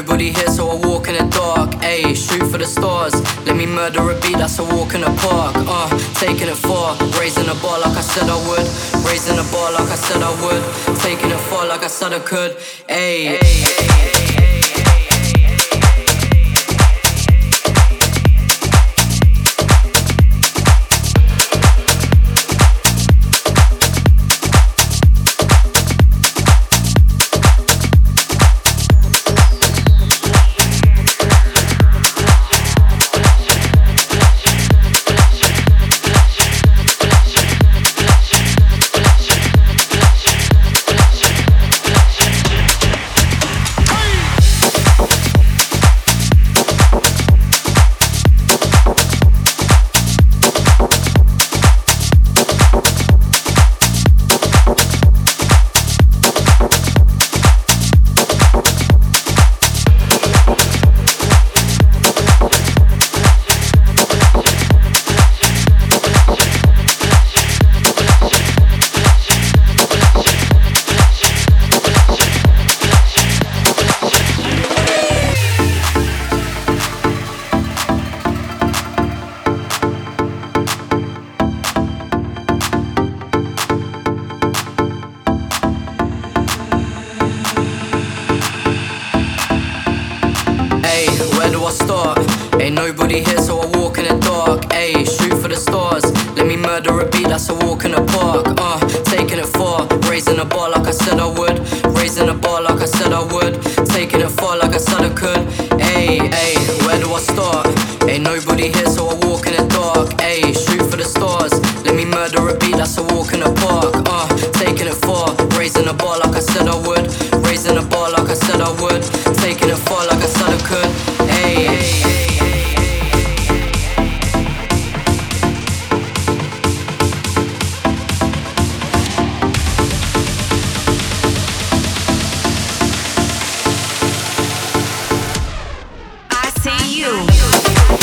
Nobody here, so I walk in the dark. Ayy, shoot for the stars. Let me murder a beat, that's a walk in the park. Uh, taking it far, raising the bar like I said I would. Raising the bar like I said I would. Taking it far like I said I could. Ayy. Ay, ay, ay, Ain't nobody here, so I walk in the dark. Ayy, shoot for the stars. Let me murder a beat, that's a walk in the park. Uh, taking it far, raising the bar like I said I would. Raising the bar like I said I would. Taking it far like I said I could. Ayy, ayy, where do I start? Ain't nobody here, so I walk in the dark. Ayy, shoot for the stars. Let me murder a beat, that's a walk in the park. Uh, taking it far, raising the bar like I said I see you.